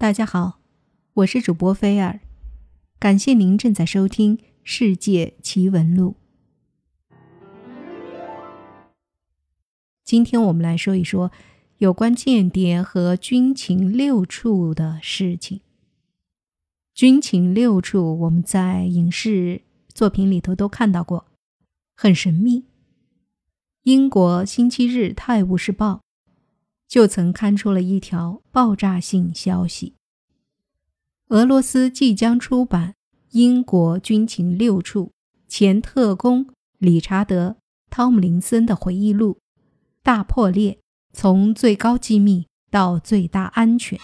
大家好，我是主播菲尔，感谢您正在收听《世界奇闻录》。今天我们来说一说有关间谍和军情六处的事情。军情六处，我们在影视作品里头都看到过，很神秘。英国《星期日泰晤士报》。就曾刊出了一条爆炸性消息：俄罗斯即将出版英国军情六处前特工理查德·汤姆林森的回忆录《大破裂：从最高机密到最大安全》。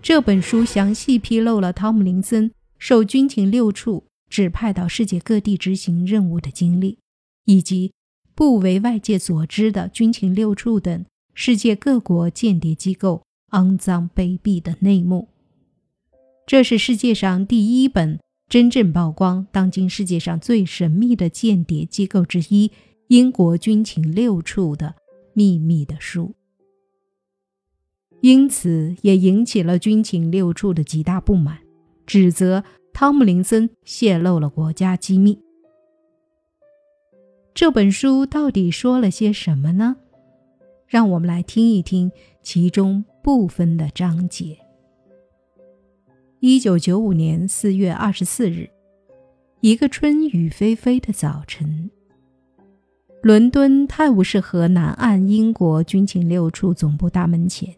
这本书详细披露了汤姆林森受军情六处指派到世界各地执行任务的经历，以及不为外界所知的军情六处等。世界各国间谍机构肮脏卑鄙的内幕，这是世界上第一本真正曝光当今世界上最神秘的间谍机构之一——英国军情六处的秘密的书。因此，也引起了军情六处的极大不满，指责汤姆林森泄露了国家机密。这本书到底说了些什么呢？让我们来听一听其中部分的章节。一九九五年四月二十四日，一个春雨霏霏的早晨，伦敦泰晤士河南岸英国军情六处总部大门前，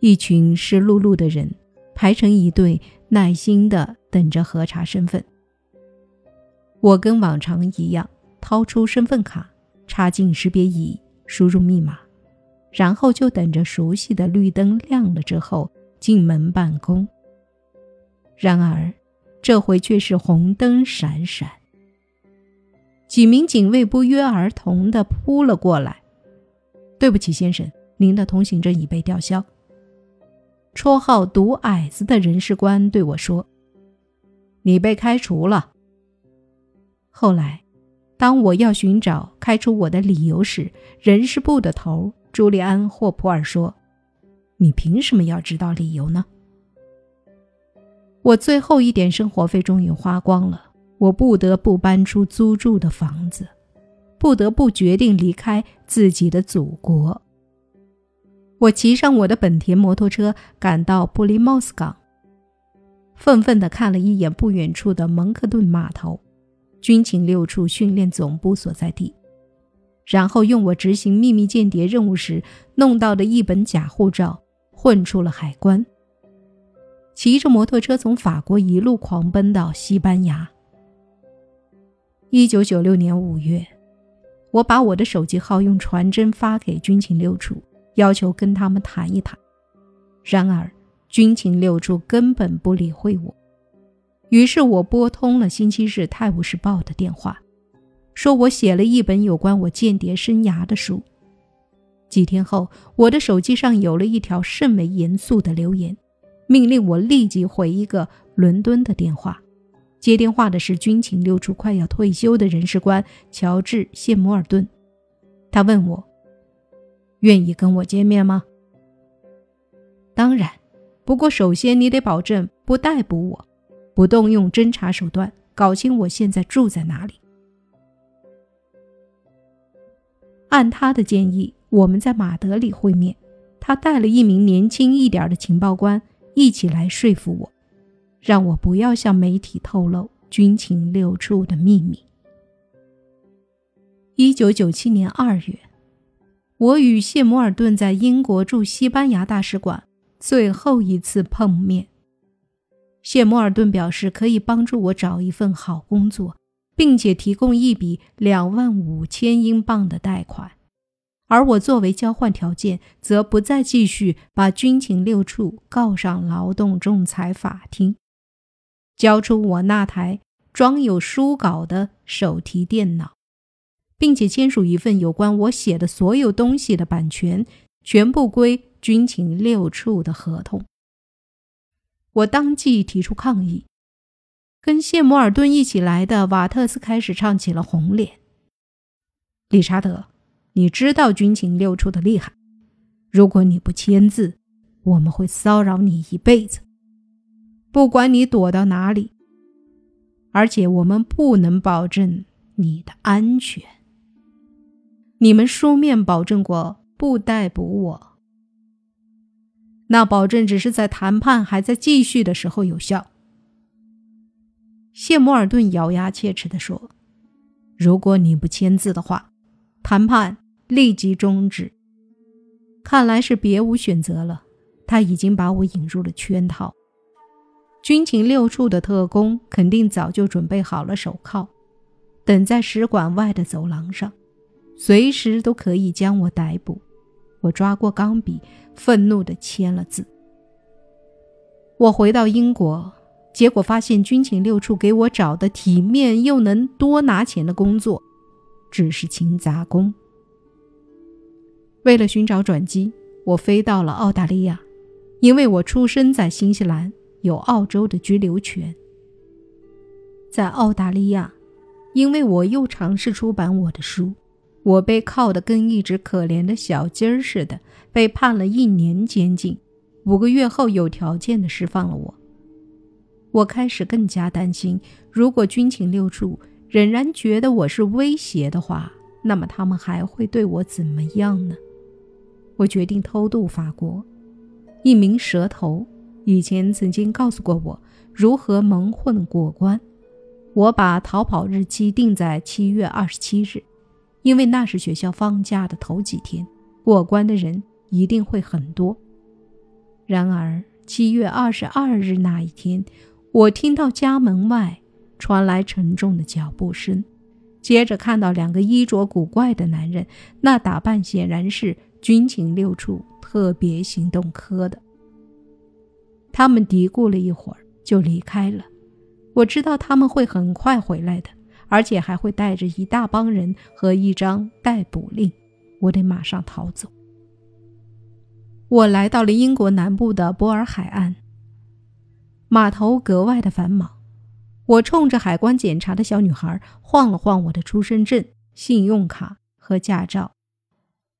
一群湿漉漉的人排成一队，耐心地等着核查身份。我跟往常一样，掏出身份卡，插进识别仪。输入密码，然后就等着熟悉的绿灯亮了之后进门办公。然而，这回却是红灯闪闪，几名警卫不约而同地扑了过来。对不起，先生，您的通行证已被吊销。绰号“毒矮子”的人事官对我说：“你被开除了。”后来。当我要寻找开除我的理由时，人事部的头朱利安·霍普尔说：“你凭什么要知道理由呢？”我最后一点生活费终于花光了，我不得不搬出租住的房子，不得不决定离开自己的祖国。我骑上我的本田摩托车，赶到布里茅斯港，愤愤地看了一眼不远处的蒙克顿码头。军情六处训练总部所在地，然后用我执行秘密间谍任务时弄到的一本假护照混出了海关，骑着摩托车从法国一路狂奔到西班牙。一九九六年五月，我把我的手机号用传真发给军情六处，要求跟他们谈一谈。然而，军情六处根本不理会我。于是我拨通了《星期日泰晤士报》的电话，说我写了一本有关我间谍生涯的书。几天后，我的手机上有了一条甚为严肃的留言，命令我立即回一个伦敦的电话。接电话的是军情六处快要退休的人事官乔治·谢摩尔顿。他问我：“愿意跟我见面吗？”“当然，不过首先你得保证不逮捕我。”不动用侦查手段搞清我现在住在哪里。按他的建议，我们在马德里会面。他带了一名年轻一点的情报官一起来说服我，让我不要向媒体透露军情六处的秘密。一九九七年二月，我与谢摩尔顿在英国驻西班牙大使馆最后一次碰面。谢摩尔顿表示可以帮助我找一份好工作，并且提供一笔两万五千英镑的贷款，而我作为交换条件，则不再继续把军情六处告上劳动仲裁法庭，交出我那台装有书稿的手提电脑，并且签署一份有关我写的所有东西的版权全部归军情六处的合同。我当即提出抗议，跟谢摩尔顿一起来的瓦特斯开始唱起了红脸。理查德，你知道军情六处的厉害，如果你不签字，我们会骚扰你一辈子，不管你躲到哪里。而且我们不能保证你的安全。你们书面保证过不逮捕我，那保证只是在谈判还在继续的时候有效。谢摩尔顿咬牙切齿地说：“如果你不签字的话，谈判立即终止。”看来是别无选择了，他已经把我引入了圈套。军情六处的特工肯定早就准备好了手铐，等在使馆外的走廊上，随时都可以将我逮捕。我抓过钢笔，愤怒地签了字。我回到英国，结果发现军情六处给我找的体面又能多拿钱的工作，只是勤杂工。为了寻找转机，我飞到了澳大利亚，因为我出生在新西兰。有澳洲的居留权，在澳大利亚，因为我又尝试出版我的书，我被铐得跟一只可怜的小鸡儿似的，被判了一年监禁。五个月后，有条件的释放了我。我开始更加担心，如果军情六处仍然觉得我是威胁的话，那么他们还会对我怎么样呢？我决定偷渡法国，一名蛇头。以前曾经告诉过我如何蒙混过关。我把逃跑日期定在七月二十七日，因为那是学校放假的头几天，过关的人一定会很多。然而七月二十二日那一天，我听到家门外传来沉重的脚步声，接着看到两个衣着古怪的男人，那打扮显然是军情六处特别行动科的。他们嘀咕了一会儿，就离开了。我知道他们会很快回来的，而且还会带着一大帮人和一张逮捕令。我得马上逃走。我来到了英国南部的波尔海岸，码头格外的繁忙。我冲着海关检查的小女孩晃了晃我的出生证、信用卡和驾照，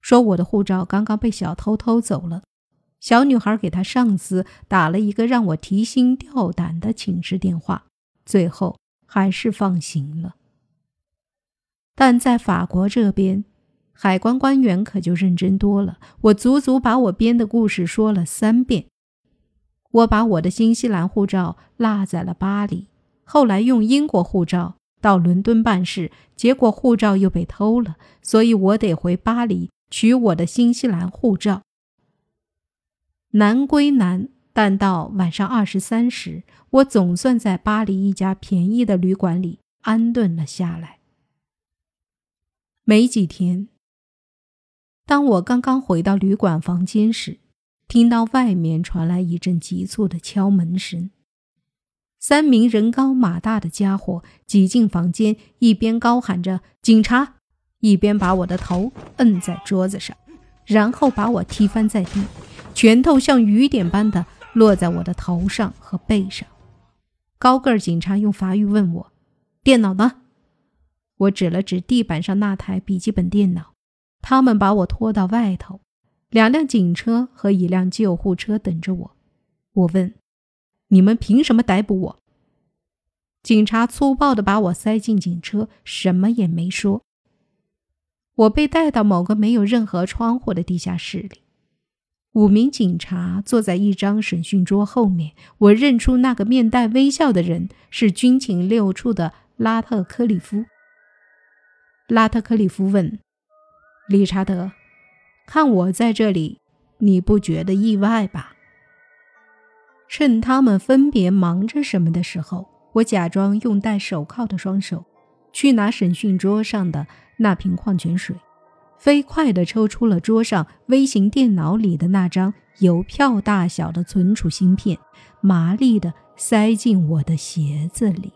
说我的护照刚刚被小偷偷走了。小女孩给她上司打了一个让我提心吊胆的请示电话，最后还是放行了。但在法国这边，海关官员可就认真多了。我足足把我编的故事说了三遍。我把我的新西兰护照落在了巴黎，后来用英国护照到伦敦办事，结果护照又被偷了，所以我得回巴黎取我的新西兰护照。难归难，但到晚上二十三时，我总算在巴黎一家便宜的旅馆里安顿了下来。没几天，当我刚刚回到旅馆房间时，听到外面传来一阵急促的敲门声。三名人高马大的家伙挤进房间，一边高喊着“警察”，一边把我的头摁在桌子上，然后把我踢翻在地。拳头像雨点般的落在我的头上和背上。高个儿警察用法语问我：“电脑呢？”我指了指地板上那台笔记本电脑。他们把我拖到外头，两辆警车和一辆救护车等着我。我问：“你们凭什么逮捕我？”警察粗暴地把我塞进警车，什么也没说。我被带到某个没有任何窗户的地下室里。五名警察坐在一张审讯桌后面，我认出那个面带微笑的人是军情六处的拉特克里夫。拉特克里夫问：“理查德，看我在这里，你不觉得意外吧？”趁他们分别忙着什么的时候，我假装用戴手铐的双手去拿审讯桌上的那瓶矿泉水。飞快地抽出了桌上微型电脑里的那张邮票大小的存储芯片，麻利地塞进我的鞋子里。